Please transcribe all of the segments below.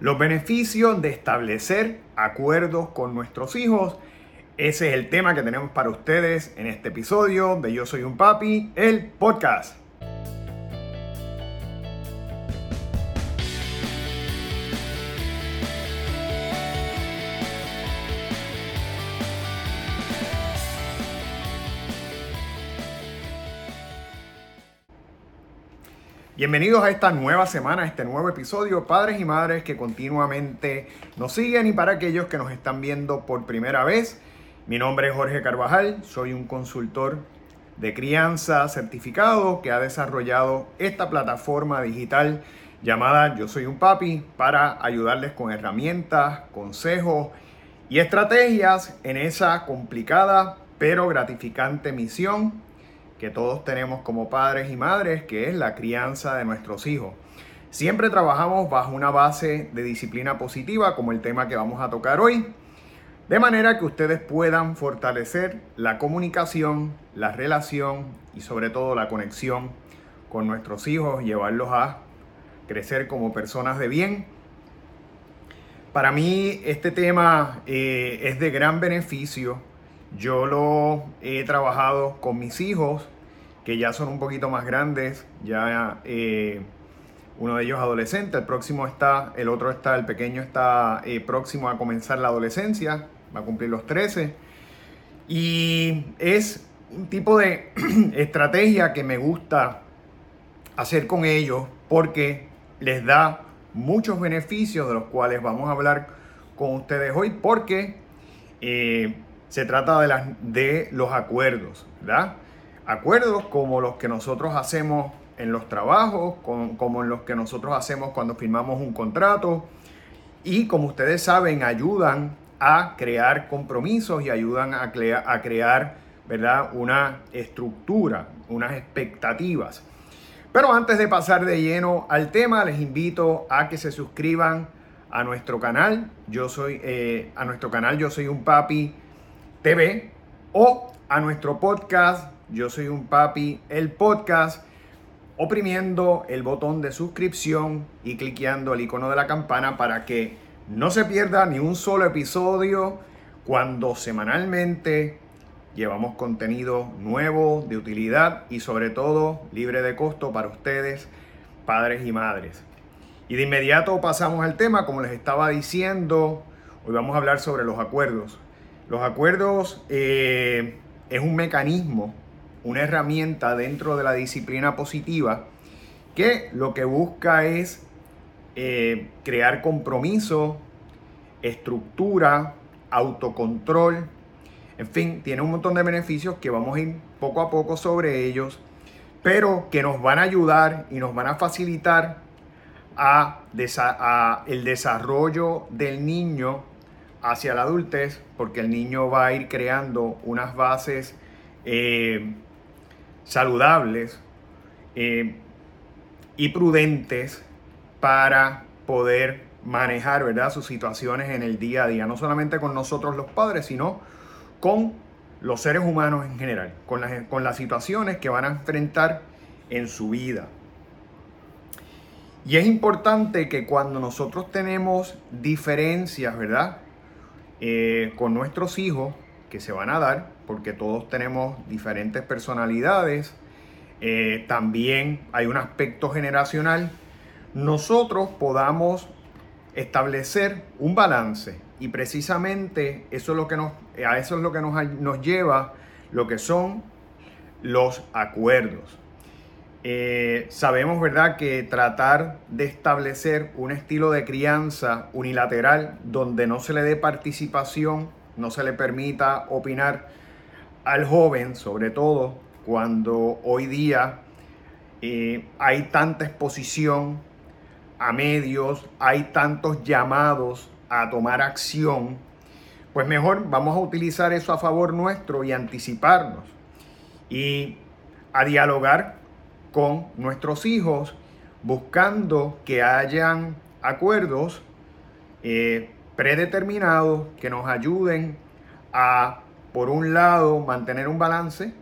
Los beneficios de establecer acuerdos con nuestros hijos. Ese es el tema que tenemos para ustedes en este episodio de Yo Soy un Papi, el podcast. Bienvenidos a esta nueva semana, a este nuevo episodio, padres y madres que continuamente nos siguen y para aquellos que nos están viendo por primera vez. Mi nombre es Jorge Carvajal, soy un consultor de crianza certificado que ha desarrollado esta plataforma digital llamada Yo Soy un Papi para ayudarles con herramientas, consejos y estrategias en esa complicada pero gratificante misión que todos tenemos como padres y madres, que es la crianza de nuestros hijos. Siempre trabajamos bajo una base de disciplina positiva, como el tema que vamos a tocar hoy, de manera que ustedes puedan fortalecer la comunicación, la relación y sobre todo la conexión con nuestros hijos, llevarlos a crecer como personas de bien. Para mí este tema eh, es de gran beneficio yo lo he trabajado con mis hijos, que ya son un poquito más grandes, ya eh, uno de ellos adolescente, el próximo está, el otro está, el pequeño está eh, próximo a comenzar la adolescencia, va a cumplir los 13. Y es un tipo de estrategia que me gusta hacer con ellos porque les da muchos beneficios de los cuales vamos a hablar con ustedes hoy porque eh, se trata de, las, de los acuerdos, ¿verdad? Acuerdos como los que nosotros hacemos en los trabajos, como en los que nosotros hacemos cuando firmamos un contrato y como ustedes saben ayudan a crear compromisos y ayudan a, crear ¿verdad? una estructura, unas expectativas. Pero antes de pasar de lleno al tema, les invito a que se suscriban a nuestro canal. Yo soy eh, a nuestro canal Yo soy un papi TV o a nuestro podcast Yo soy un papi, el podcast, oprimiendo el botón de suscripción y cliqueando el icono de la campana para que no se pierda ni un solo episodio cuando semanalmente llevamos contenido nuevo, de utilidad y sobre todo libre de costo para ustedes, padres y madres. Y de inmediato pasamos al tema, como les estaba diciendo, hoy vamos a hablar sobre los acuerdos. Los acuerdos eh, es un mecanismo, una herramienta dentro de la disciplina positiva que lo que busca es eh, crear compromiso, estructura, autocontrol, en fin, tiene un montón de beneficios que vamos a ir poco a poco sobre ellos, pero que nos van a ayudar y nos van a facilitar a, el desarrollo del niño hacia la adultez, porque el niño va a ir creando unas bases eh, saludables eh, y prudentes para poder manejar ¿verdad? sus situaciones en el día a día, no solamente con nosotros los padres, sino con los seres humanos en general, con las, con las situaciones que van a enfrentar en su vida. Y es importante que cuando nosotros tenemos diferencias, ¿verdad? Eh, con nuestros hijos que se van a dar, porque todos tenemos diferentes personalidades, eh, también hay un aspecto generacional, nosotros podamos establecer un balance y precisamente eso es lo que nos, a eso es lo que nos, nos lleva lo que son los acuerdos. Eh, sabemos, ¿verdad?, que tratar de establecer un estilo de crianza unilateral donde no se le dé participación, no se le permita opinar al joven, sobre todo cuando hoy día eh, hay tanta exposición a medios, hay tantos llamados a tomar acción, pues mejor vamos a utilizar eso a favor nuestro y anticiparnos y a dialogar con nuestros hijos, buscando que hayan acuerdos eh, predeterminados que nos ayuden a, por un lado, mantener un balance,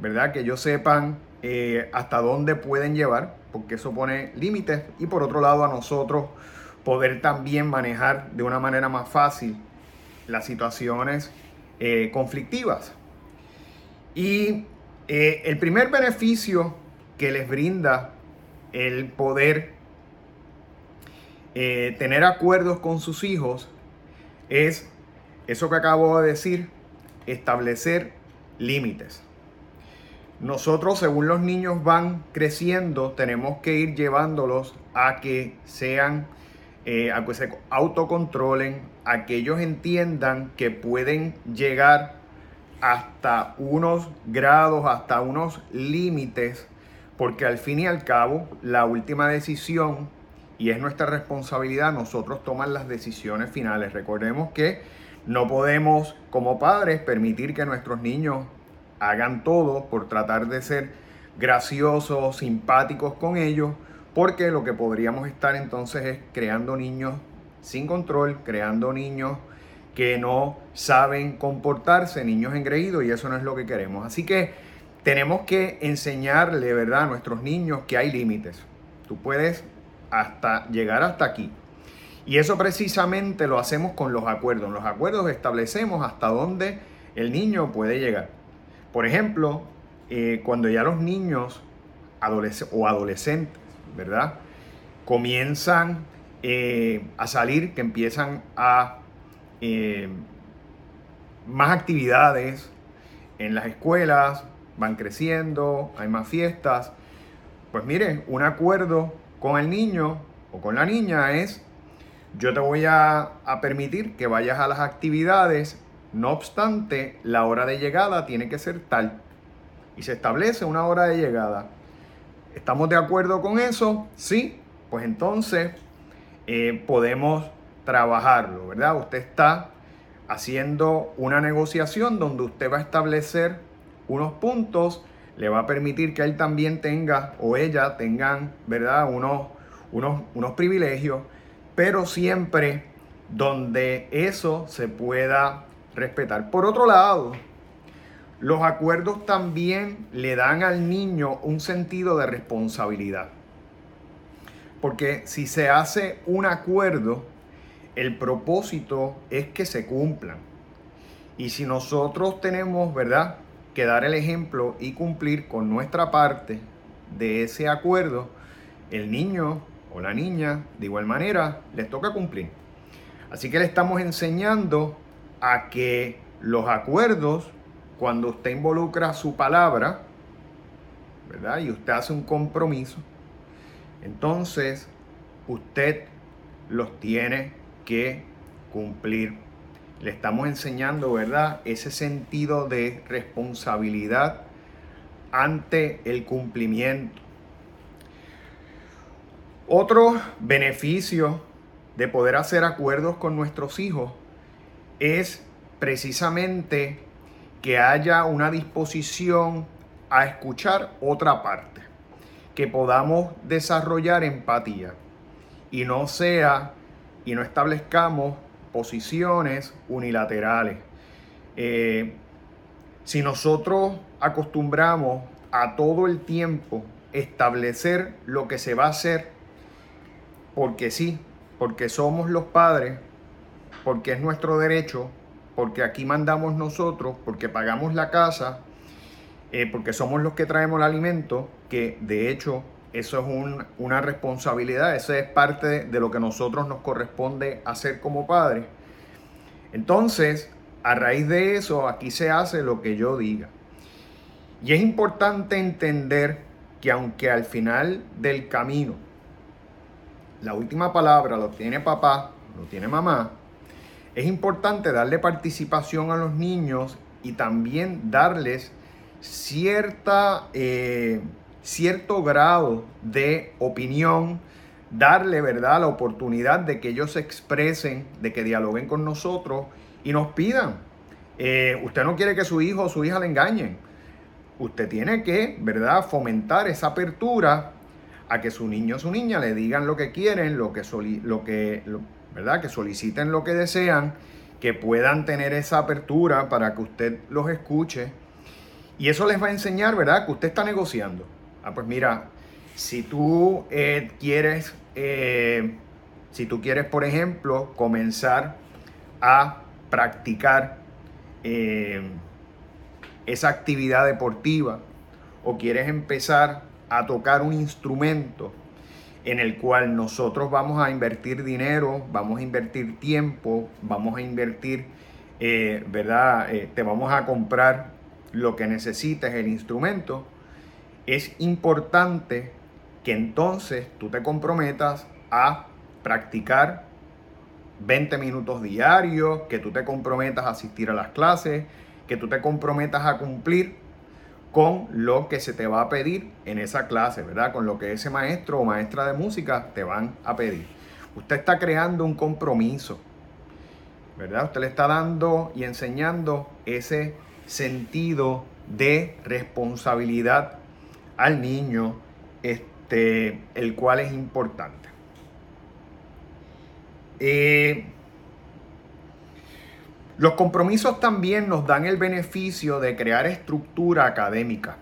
¿verdad? Que ellos sepan eh, hasta dónde pueden llevar, porque eso pone límites, y por otro lado a nosotros poder también manejar de una manera más fácil las situaciones eh, conflictivas. Y el primer beneficio que les brinda el poder eh, tener acuerdos con sus hijos es eso que acabo de decir, establecer límites. Nosotros, según los niños van creciendo, tenemos que ir llevándolos a que sean, eh, a que se autocontrolen, a que ellos entiendan que pueden llegar hasta unos grados, hasta unos límites, porque al fin y al cabo, la última decisión, y es nuestra responsabilidad, nosotros tomar las decisiones finales. Recordemos que no podemos, como padres, permitir que nuestros niños hagan todo por tratar de ser graciosos, simpáticos con ellos, porque lo que podríamos estar entonces es creando niños sin control, creando niños que no saben comportarse, niños engreídos, y eso no es lo que queremos. Así que tenemos que enseñarle, ¿verdad?, a nuestros niños que hay límites. Tú puedes hasta llegar hasta aquí. Y eso precisamente lo hacemos con los acuerdos. En los acuerdos establecemos hasta dónde el niño puede llegar. Por ejemplo, eh, cuando ya los niños o adolescentes, ¿verdad? Comienzan eh, a salir, que empiezan a eh, más actividades en las escuelas, van creciendo, hay más fiestas. Pues miren, un acuerdo con el niño o con la niña es, yo te voy a permitir que vayas a las actividades no obstante, la hora de llegada tiene que ser tal. Y se establece una hora de llegada. ¿Estamos de acuerdo con eso? Sí. Pues entonces eh, podemos trabajarlo, ¿verdad? Usted está haciendo una negociación donde usted va a establecer unos puntos, le va a permitir que él también tenga o ella tengan, ¿verdad? Unos, unos, unos privilegios, pero siempre donde eso se pueda respetar. Por otro lado, los acuerdos también le dan al niño un sentido de responsabilidad. Porque si se hace un acuerdo, el propósito es que se cumplan. Y si nosotros tenemos, ¿verdad?, que dar el ejemplo y cumplir con nuestra parte de ese acuerdo, el niño o la niña, de igual manera, les toca cumplir. Así que le estamos enseñando a que los acuerdos, cuando usted involucra su palabra, ¿verdad? Y usted hace un compromiso, entonces usted los tiene que cumplir. Le estamos enseñando, ¿verdad? Ese sentido de responsabilidad ante el cumplimiento. Otro beneficio de poder hacer acuerdos con nuestros hijos es precisamente que haya una disposición a escuchar otra parte, que podamos desarrollar empatía y no sea y no establezcamos posiciones unilaterales. Eh, si nosotros acostumbramos a todo el tiempo establecer lo que se va a hacer, porque sí, porque somos los padres, porque es nuestro derecho, porque aquí mandamos nosotros, porque pagamos la casa, eh, porque somos los que traemos el alimento, que de hecho eso es una responsabilidad, eso es parte de lo que nosotros nos corresponde hacer como padres. Entonces, a raíz de eso, aquí se hace lo que yo diga. Y es importante entender que aunque al final del camino la última palabra lo tiene papá, lo tiene mamá, es importante darle participación a los niños y también darles cierta, eh, cierto grado de opinión, darle ¿verdad? la oportunidad de que ellos se expresen, de que dialoguen con nosotros y nos pidan. Eh, usted no quiere que su hijo o su hija le engañen. Usted tiene que, ¿verdad?, fomentar esa apertura a que su niño o su niña le digan lo que quieren, lo que, lo que, ¿verdad? Que soliciten lo que desean, que puedan tener esa apertura para que usted los escuche. Y eso les va a enseñar, ¿verdad? Que usted está negociando. Ah, pues mira, si tú eh, quieres, eh, Si tú quieres, por ejemplo, comenzar a practicar eh, esa actividad deportiva o quieres empezar a tocar un instrumento en el cual nosotros vamos a invertir dinero, vamos a invertir tiempo, vamos a invertir, ¿verdad? Te vamos a comprar lo que necesites, el instrumento, es importante que entonces tú te comprometas a practicar 20 minutos diarios, que tú te comprometas a asistir a las clases, que tú te comprometas a cumplir con lo que se te va a pedir en esa clase, ¿verdad? Con lo que ese maestro o maestra de música te van a pedir. Usted está creando un compromiso, ¿verdad? Usted le está dando y enseñando ese sentido de responsabilidad al niño, este, el cual es importante. Eh, los compromisos también nos dan el beneficio de crear estructura académica.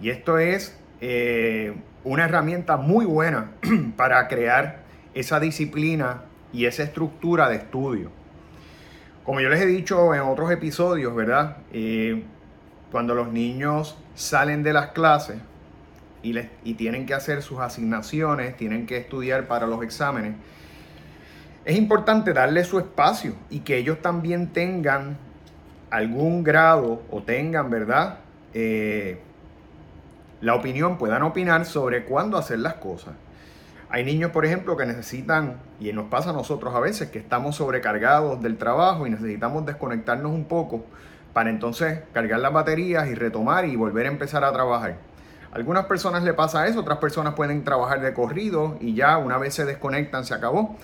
Y esto es eh, una herramienta muy buena para crear esa disciplina y esa estructura de estudio. Como yo les he dicho en otros episodios, ¿verdad? Eh, cuando los niños salen de las clases y, les, y tienen que hacer sus asignaciones, tienen que estudiar para los exámenes, es importante darle su espacio y que ellos también tengan algún grado o tengan, ¿verdad? Eh, la opinión, puedan opinar sobre cuándo hacer las cosas. Hay niños, por ejemplo, que necesitan, y nos pasa a nosotros a veces, que estamos sobrecargados del trabajo y necesitamos desconectarnos un poco para entonces cargar las baterías y retomar y volver a empezar a trabajar. algunas personas le pasa eso, otras personas pueden trabajar de corrido y ya una vez se desconectan se acabó.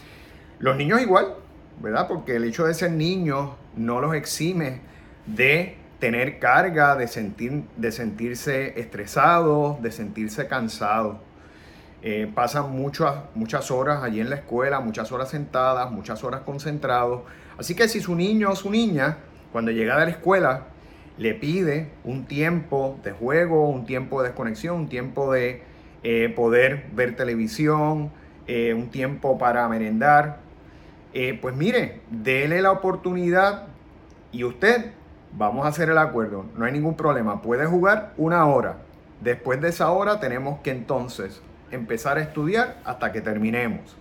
Los niños igual, ¿verdad? Porque el hecho de ser niños no los exime de tener carga, de, sentir, de sentirse estresados, de sentirse cansados. Eh, pasan muchas, muchas horas allí en la escuela, muchas horas sentadas, muchas horas concentrados. Así que si su niño o su niña, cuando llega de la escuela, le pide un tiempo de juego, un tiempo de desconexión, un tiempo de eh, poder ver televisión, eh, un tiempo para merendar, eh, pues mire, déle la oportunidad y usted, vamos a hacer el acuerdo, no hay ningún problema, puede jugar una hora. Después de esa hora tenemos que entonces empezar a estudiar hasta que terminemos.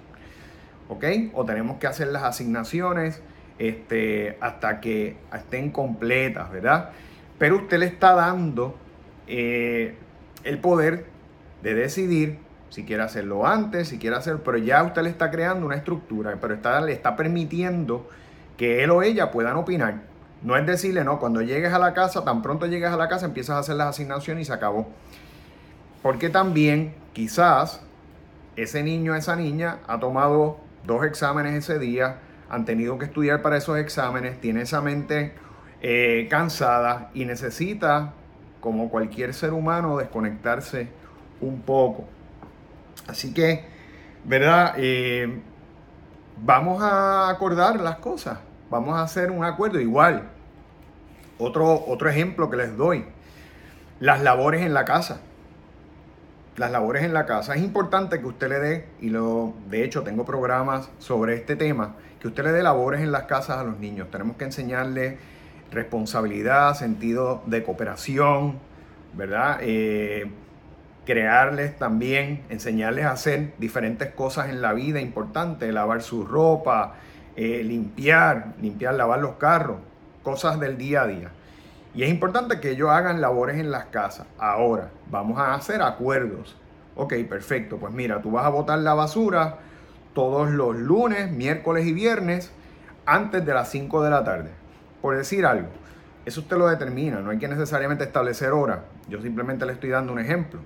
¿Ok? O tenemos que hacer las asignaciones este, hasta que estén completas, ¿verdad? Pero usted le está dando eh, el poder de decidir si quiere hacerlo antes, si quiere hacer, pero ya usted le está creando una estructura, pero está, le está permitiendo que él o ella puedan opinar. No es decirle, no, cuando llegues a la casa, tan pronto llegues a la casa, empiezas a hacer las asignaciones y se acabó. Porque también quizás ese niño, esa niña ha tomado dos exámenes ese día, han tenido que estudiar para esos exámenes, tiene esa mente eh, cansada y necesita, como cualquier ser humano, desconectarse un poco. Así que, ¿verdad? Eh, vamos a acordar las cosas, vamos a hacer un acuerdo igual. Otro, otro ejemplo que les doy, las labores en la casa. Las labores en la casa. Es importante que usted le dé, y lo, de hecho tengo programas sobre este tema, que usted le dé labores en las casas a los niños. Tenemos que enseñarles responsabilidad, sentido de cooperación, ¿verdad? Eh, crearles también, enseñarles a hacer diferentes cosas en la vida importantes, lavar su ropa, eh, limpiar, limpiar, lavar los carros, cosas del día a día. Y es importante que ellos hagan labores en las casas. Ahora, vamos a hacer acuerdos. Ok, perfecto. Pues mira, tú vas a botar la basura todos los lunes, miércoles y viernes antes de las 5 de la tarde. Por decir algo. Eso usted lo determina, no hay que necesariamente establecer hora. Yo simplemente le estoy dando un ejemplo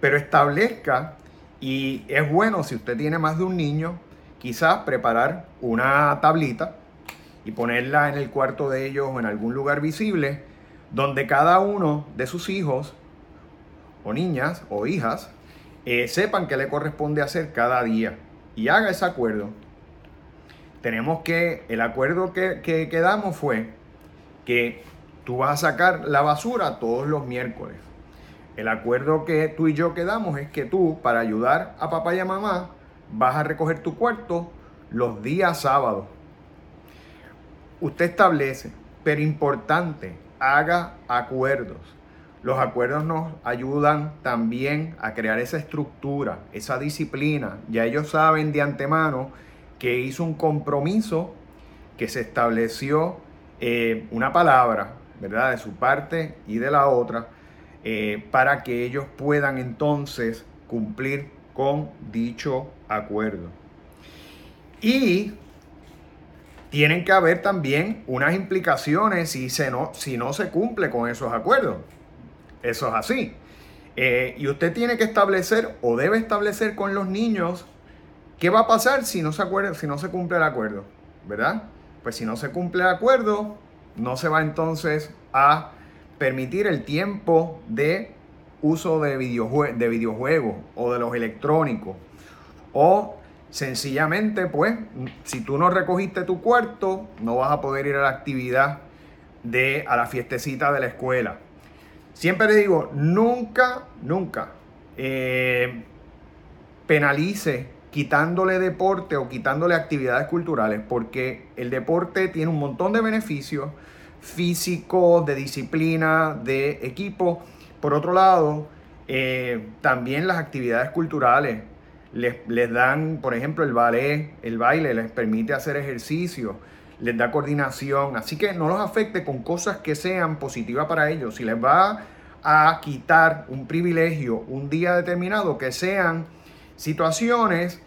pero establezca, y es bueno si usted tiene más de un niño, quizás preparar una tablita y ponerla en el cuarto de ellos o en algún lugar visible, donde cada uno de sus hijos o niñas o hijas eh, sepan qué le corresponde hacer cada día y haga ese acuerdo. Tenemos que, el acuerdo que, que quedamos fue que tú vas a sacar la basura todos los miércoles. El acuerdo que tú y yo quedamos es que tú, para ayudar a papá y a mamá, vas a recoger tu cuarto los días sábados. Usted establece, pero importante, haga acuerdos. Los acuerdos nos ayudan también a crear esa estructura, esa disciplina. Ya ellos saben de antemano que hizo un compromiso, que se estableció eh, una palabra, ¿verdad? De su parte y de la otra, eh, para que ellos puedan entonces cumplir con dicho acuerdo. Y tienen que haber también unas implicaciones si, se no, si no se cumple con esos acuerdos. Eso es así. Eh, y usted tiene que establecer o debe establecer con los niños qué va a pasar si no se, acuerda, si no se cumple el acuerdo, ¿verdad? Pues si no se cumple el acuerdo, no se va entonces a permitir el tiempo de uso de, de videojuegos o de los electrónicos. O sencillamente, pues, si tú no recogiste tu cuarto, no vas a poder ir a la actividad de, a la fiestecita de la escuela. Siempre digo, nunca, nunca eh, penalice quitándole deporte o quitándole actividades culturales, porque el deporte tiene un montón de beneficios físicos, de disciplina, de equipo. Por otro lado, eh, también las actividades culturales les, les, dan, por ejemplo, el ballet, el baile les permite hacer ejercicio, les da coordinación, así que no los afecte con cosas que sean positivas para ellos. Si les va a quitar un privilegio un día determinado, que sean situaciones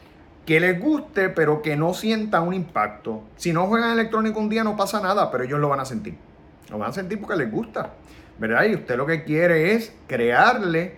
que les guste, pero que no sientan un impacto. Si no juegan electrónico un día no pasa nada, pero ellos lo van a sentir. Lo van a sentir porque les gusta, ¿verdad? Y usted lo que quiere es crearle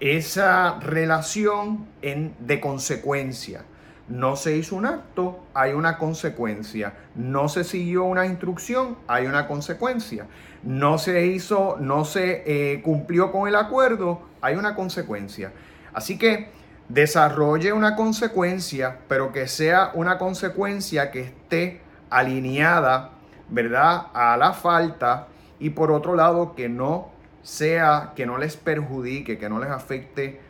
esa relación en, de consecuencia. No se hizo un acto, hay una consecuencia. No se siguió una instrucción, hay una consecuencia. No se hizo, no se eh, cumplió con el acuerdo, hay una consecuencia. Así que desarrolle una consecuencia, pero que sea una consecuencia que esté alineada, ¿verdad? A la falta y por otro lado que no sea, que no les perjudique, que no les afecte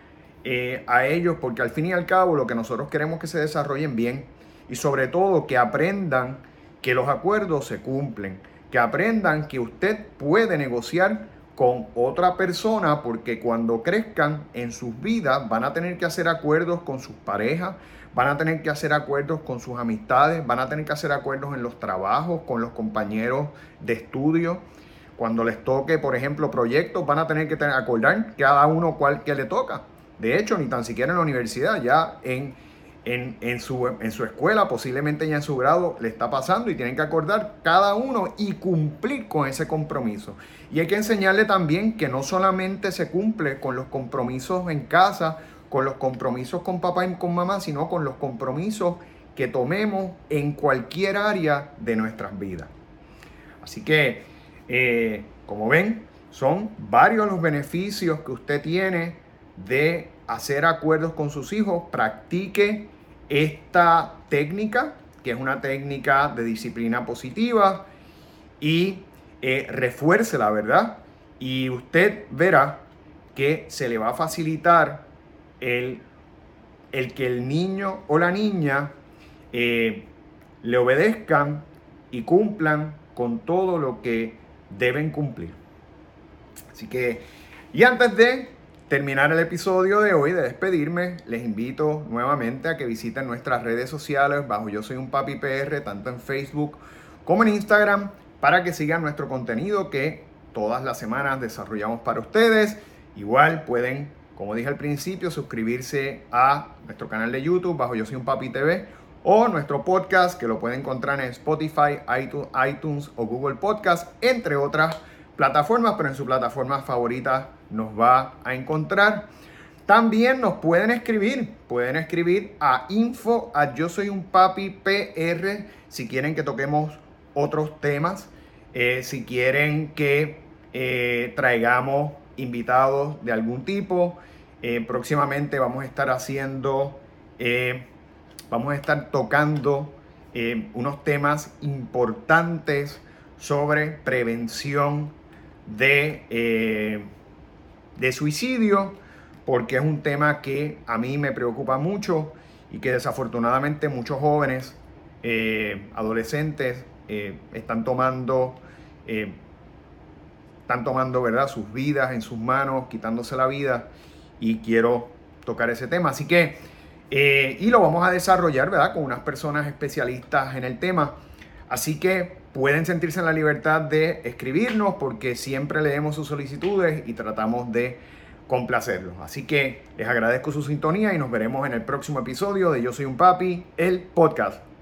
eh, a ellos, porque al fin y al cabo lo que nosotros queremos que se desarrollen bien y sobre todo que aprendan que los acuerdos se cumplen, que aprendan que usted puede negociar con otra persona porque cuando crezcan en sus vidas van a tener que hacer acuerdos con sus parejas, van a tener que hacer acuerdos con sus amistades, van a tener que hacer acuerdos en los trabajos, con los compañeros de estudio. Cuando les toque, por ejemplo, proyectos, van a tener que acordar cada uno cuál que le toca. De hecho, ni tan siquiera en la universidad, ya en, en, su, en su escuela, posiblemente ya en su grado, le está pasando y tienen que acordar cada uno y cumplir con ese compromiso. Y hay que enseñarle también que no solamente se cumple con los compromisos en casa, con los compromisos con papá y con mamá, sino con los compromisos que tomemos en cualquier área de nuestras vidas. Así que, eh, como ven, son varios los beneficios que usted tiene de hacer acuerdos con sus hijos, practique esta técnica, que es una técnica de disciplina positiva, y eh, refuerce la verdad. Y usted verá que se le va a facilitar el, el que el niño o la niña eh, le obedezcan y cumplan con todo lo que deben cumplir. Así que, y antes de terminar el episodio de hoy, de despedirme, les invito nuevamente a que visiten nuestras redes sociales bajo Yo Soy un Papi PR, tanto en Facebook como en Instagram, para que sigan nuestro contenido que todas las semanas desarrollamos para ustedes. Igual pueden, como dije al principio, suscribirse a nuestro canal de YouTube bajo Yo Soy un Papi TV o nuestro podcast que lo pueden encontrar en Spotify, iTunes o Google Podcast, entre otras plataformas, pero en su plataforma favorita nos va a encontrar. También nos pueden escribir, pueden escribir a info a yo soy un papi PR si quieren que toquemos otros temas, eh, si quieren que eh, traigamos invitados de algún tipo. Eh, próximamente vamos a estar haciendo, vamos a estar tocando unos temas importantes sobre prevención de, de suicidio, porque es un tema que a mí me preocupa mucho y que desafortunadamente muchos jóvenes, eh, adolescentes, eh, están tomando, eh, están tomando ¿verdad? sus vidas en sus manos, quitándose la vida y quiero tocar ese tema. Así que, y lo vamos a desarrollar ¿verdad? con unas personas especialistas en el tema. Así que pueden sentirse en la libertad de escribirnos porque siempre leemos sus solicitudes y tratamos de complacerlos. Así que les agradezco su sintonía y nos veremos en el próximo episodio de Yo Soy un Papi, el podcast.